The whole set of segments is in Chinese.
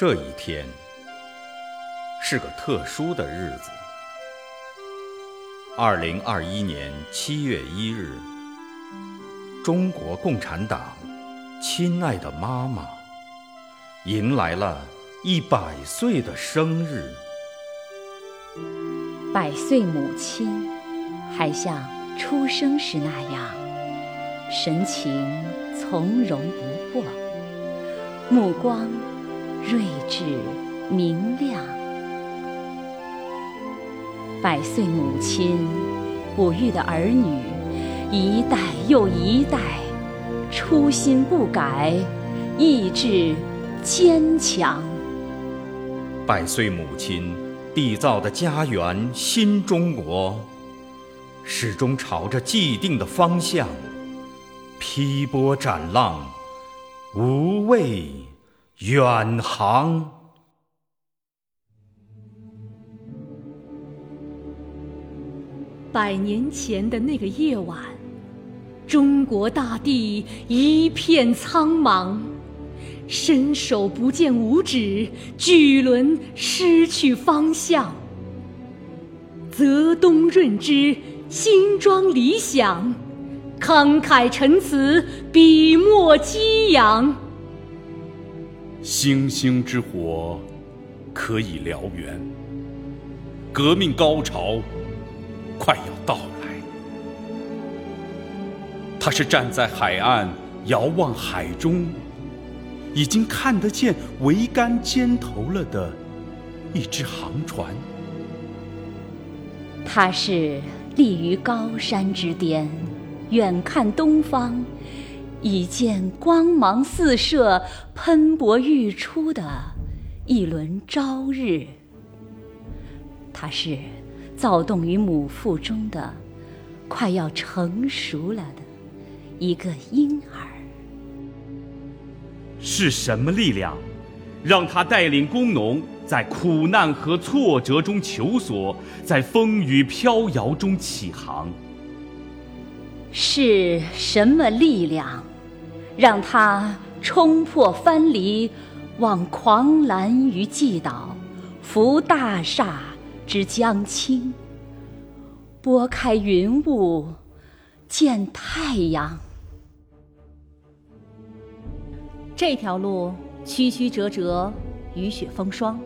这一天是个特殊的日子。二零二一年七月一日，中国共产党亲爱的妈妈迎来了一百岁的生日。百岁母亲还像出生时那样，神情从容不迫，目光。睿智明亮，百岁母亲哺育的儿女，一代又一代，初心不改，意志坚强。百岁母亲缔造的家园新中国，始终朝着既定的方向劈波斩浪，无畏。远航。百年前的那个夜晚，中国大地一片苍茫，伸手不见五指，巨轮失去方向。泽东润之，新装理想，慷慨陈词，笔墨激扬。星星之火可以燎原，革命高潮快要到来。他是站在海岸遥望海中，已经看得见桅杆尖头了的一只航船。他是立于高山之巅，远看东方。已见光芒四射、喷薄欲出的一轮朝日。他是躁动于母腹中的、快要成熟了的一个婴儿。是什么力量，让他带领工农在苦难和挫折中求索，在风雨飘摇中起航？是什么力量？让他冲破藩篱，往狂澜于既倒，扶大厦之将倾，拨开云雾见太阳。这条路曲曲折折，雨雪风霜，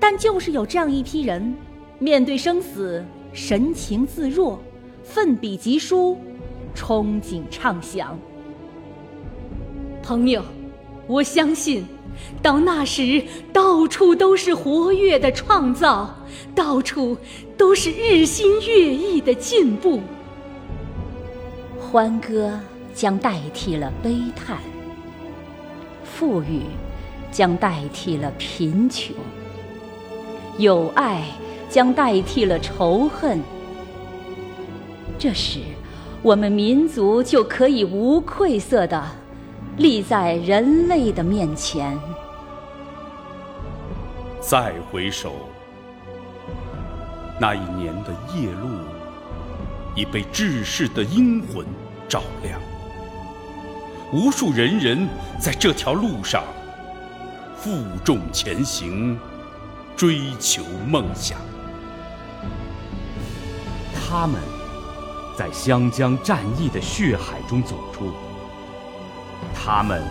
但就是有这样一批人，面对生死神情自若，奋笔疾书，憧憬畅想。朋友，我相信，到那时，到处都是活跃的创造，到处都是日新月异的进步。欢歌将代替了悲叹，富裕将代替了贫穷，友爱将代替了仇恨。这时，我们民族就可以无愧色的。立在人类的面前。再回首，那一年的夜路已被志士的英魂照亮。无数人人在这条路上负重前行，追求梦想。他们在湘江战役的血海中走出。他们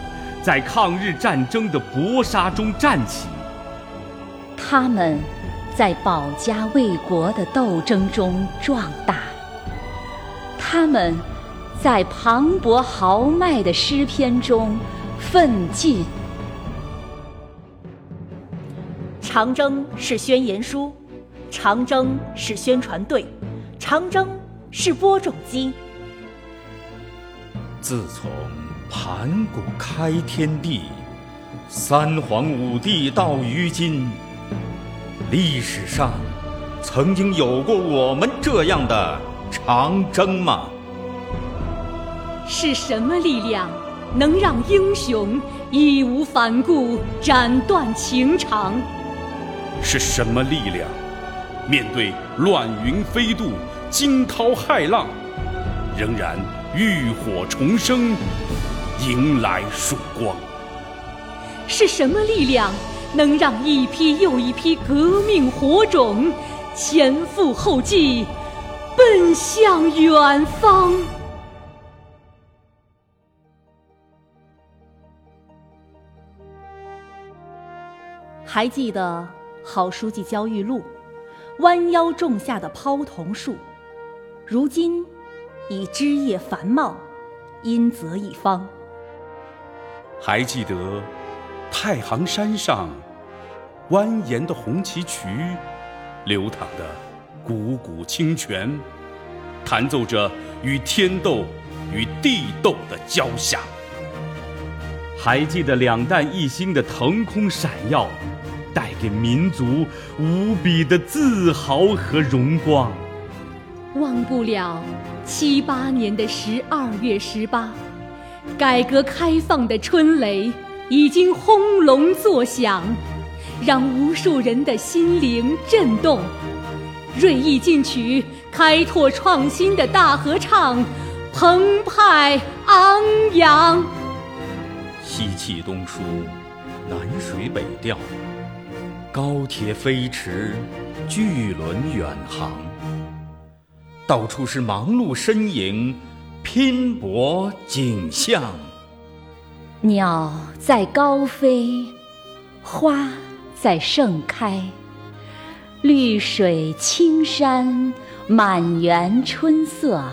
在抗日战争的搏杀中站起，他们在保家卫国的斗争中壮大，他们在磅礴豪迈的诗篇中奋进。长征是宣言书，长征是宣传队，长征是播种机。自从。盘古开天地，三皇五帝到于今，历史上曾经有过我们这样的长征吗？是什么力量能让英雄义无反顾斩断情长？是什么力量面对乱云飞渡、惊涛骇浪，仍然浴火重生？迎来曙光，是什么力量能让一批又一批革命火种前赴后继，奔向远方。还记得好书记焦裕禄弯腰种下的泡桐树，如今已枝叶繁茂，荫泽一方。还记得太行山上蜿蜒的红旗渠，流淌的汩汩清泉，弹奏着与天斗、与地斗的交响。还记得两弹一星的腾空闪耀，带给民族无比的自豪和荣光。忘不了七八年的十二月十八。改革开放的春雷已经轰隆作响，让无数人的心灵震动。锐意进取、开拓创新的大合唱，澎湃昂扬。西气东输，南水北调，高铁飞驰，巨轮远航，到处是忙碌身影。拼搏景象，鸟在高飞，花在盛开，绿水青山，满园春色，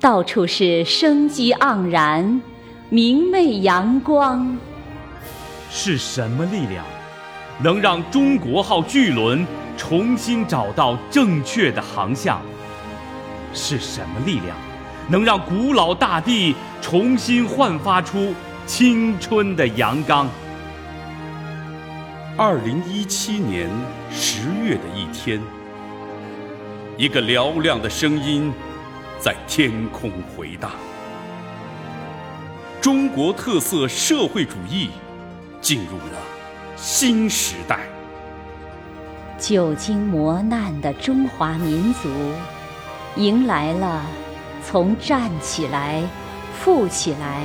到处是生机盎然，明媚阳光。是什么力量，能让中国号巨轮重新找到正确的航向？是什么力量？能让古老大地重新焕发出青春的阳刚。二零一七年十月的一天，一个嘹亮的声音在天空回荡：中国特色社会主义进入了新时代。久经磨难的中华民族，迎来了。从站起来、富起来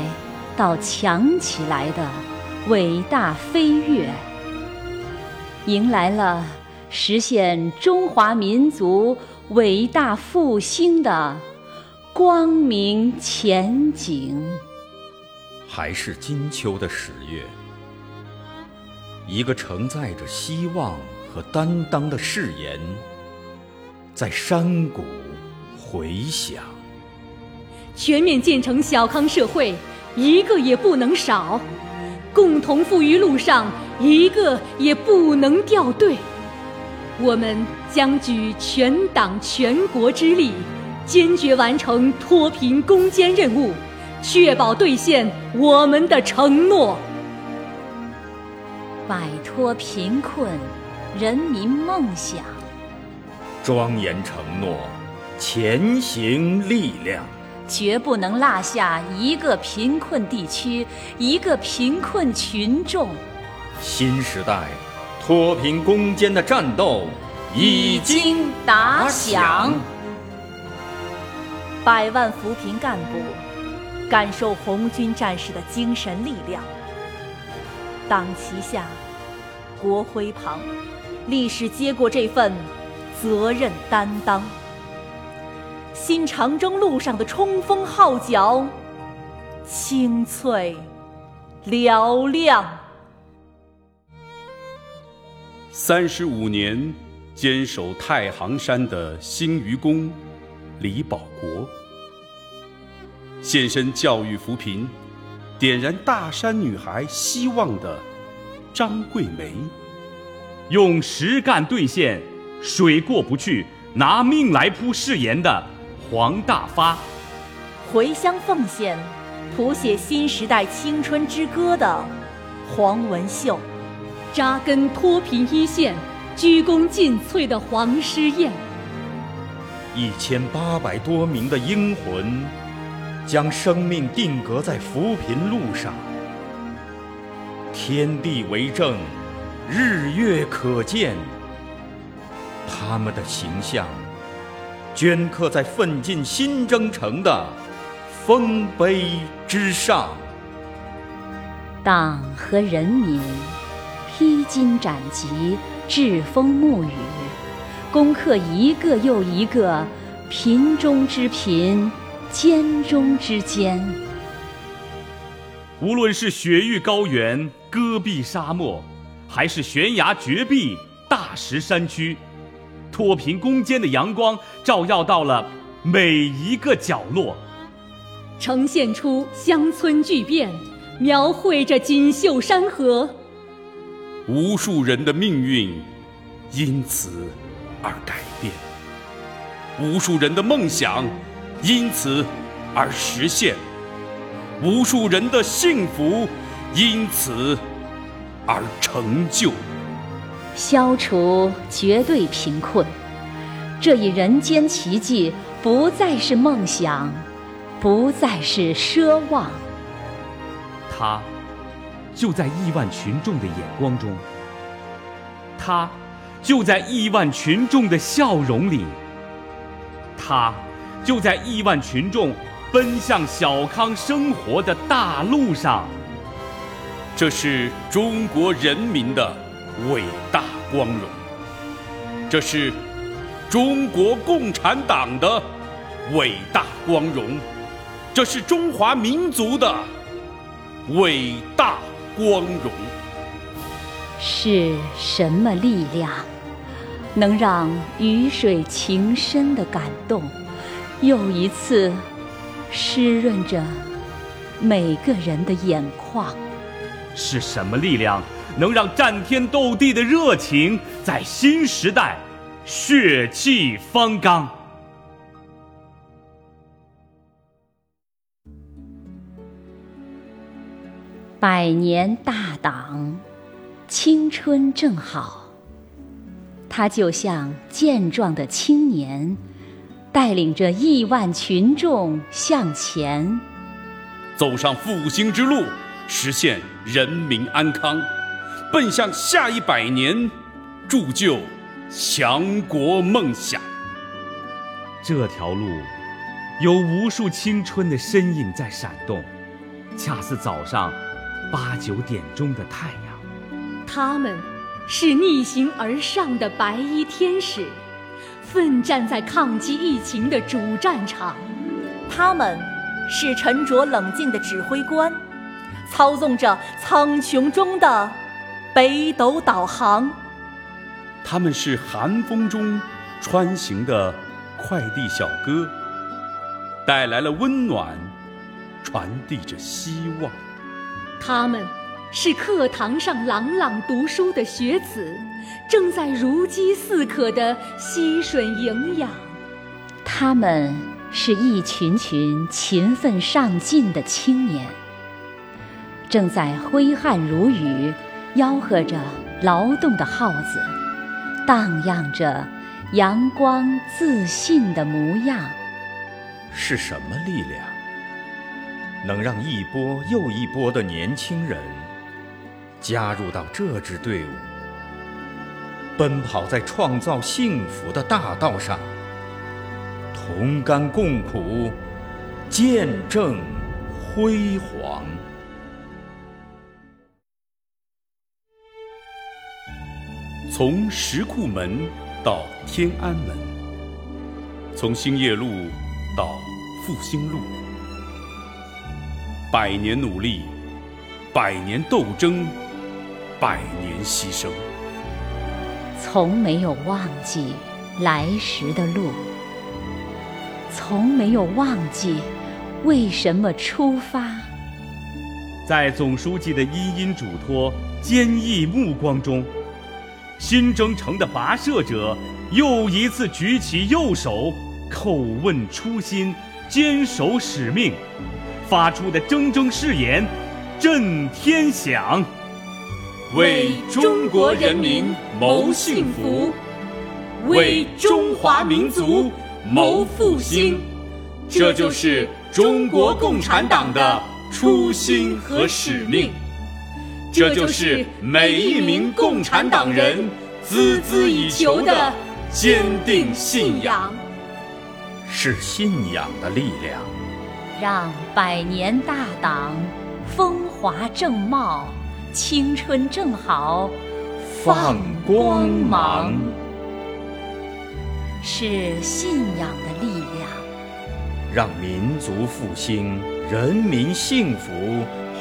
到强起来的伟大飞跃，迎来了实现中华民族伟大复兴的光明前景。还是金秋的十月，一个承载着希望和担当的誓言，在山谷回响。全面建成小康社会，一个也不能少；共同富裕路上，一个也不能掉队。我们将举全党全国之力，坚决完成脱贫攻坚任务，确保兑现我们的承诺。摆脱贫困，人民梦想；庄严承诺，前行力量。绝不能落下一个贫困地区，一个贫困群众。新时代脱贫攻坚的战斗已经打响。百万扶贫干部感受红军战士的精神力量，党旗下，国徽旁，历史接过这份责任担当。新长征路上的冲锋号角，清脆嘹亮。三十五年坚守太行山的新愚公李保国，献身教育扶贫、点燃大山女孩希望的张桂梅，用实干兑现“水过不去，拿命来铺”誓言的。黄大发，回乡奉献，谱写新时代青春之歌的黄文秀，扎根脱贫一线、鞠躬尽瘁的黄诗燕，一千八百多名的英魂，将生命定格在扶贫路上。天地为证，日月可见，他们的形象。镌刻在奋进新征程的丰碑之上。党和人民披荆斩棘、栉风沐雨，攻克一个又一个贫中之贫、坚中之坚。无论是雪域高原、戈壁沙漠，还是悬崖绝壁、大石山区，脱贫攻坚的阳光照耀到了每一个角落，呈现出乡村巨变。描绘着锦绣山河，无数人的命运因此而改变，无数人的梦想因此而实现，无数人的幸福因此而成就。消除绝对贫困，这一人间奇迹不再是梦想，不再是奢望。他就在亿万群众的眼光中，他就在亿万群众的笑容里，他就在亿万群众奔向小康生活的大路上。这是中国人民的伟大光荣，这是中国共产党的伟大光荣，这是中华民族的。伟大光荣是什么力量，能让雨水情深的感动，又一次湿润着每个人的眼眶？是什么力量，能让战天斗地的热情在新时代血气方刚？百年大党，青春正好。他就像健壮的青年，带领着亿万群众向前，走上复兴之路，实现人民安康，奔向下一百年，铸就强国梦想。这条路，有无数青春的身影在闪动，恰似早上。八九点钟的太阳，他们是逆行而上的白衣天使，奋战在抗击疫情的主战场；他们是沉着冷静的指挥官，操纵着苍穹中的北斗导航；他们是寒风中穿行的快递小哥，带来了温暖，传递着希望。他们是课堂上朗朗读书的学子，正在如饥似渴地吸吮营养；他们是一群群勤奋上进的青年，正在挥汗如雨，吆喝着劳动的号子，荡漾着阳光自信的模样。是什么力量？能让一波又一波的年轻人加入到这支队伍，奔跑在创造幸福的大道上，同甘共苦，见证辉煌。从石库门到天安门，从兴业路到复兴路。百年努力，百年斗争，百年牺牲，从没有忘记来时的路，从没有忘记为什么出发。在总书记的殷殷嘱托、坚毅目光中，新征程的跋涉者又一次举起右手，叩问初心，坚守使命。发出的铮铮誓言，震天响，为中国人民谋幸福，为中华民族谋复兴。这就是中国共产党的初心和使命，这就是每一名共产党人孜孜以求的坚定信仰。是信仰的力量。让百年大党风华正茂、青春正好放光芒。是信仰的力量，让民族复兴，人民幸福，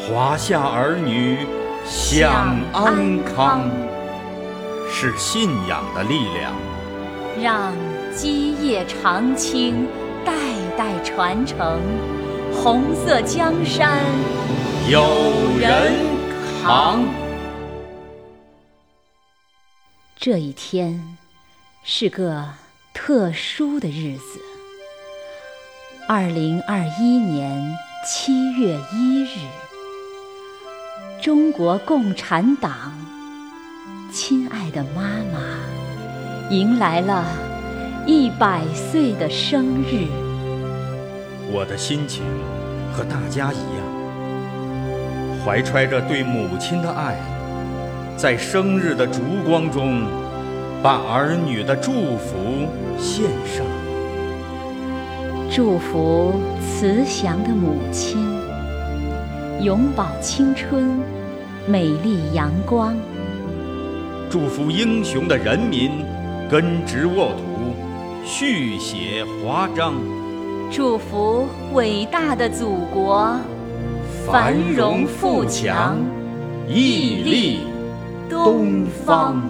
华夏儿女享安康。是信仰的力量，让基业长青，代代传承，红色江山有人扛。这一天是个特殊的日子，二零二一年七月一日，中国共产党亲爱的妈妈迎来了一百岁的生日。我的心情和大家一样，怀揣着对母亲的爱，在生日的烛光中，把儿女的祝福献上。祝福慈祥的母亲，永葆青春，美丽阳光。祝福英雄的人民，根植沃土，续写华章。祝福伟大的祖国，繁荣富强，屹立东方。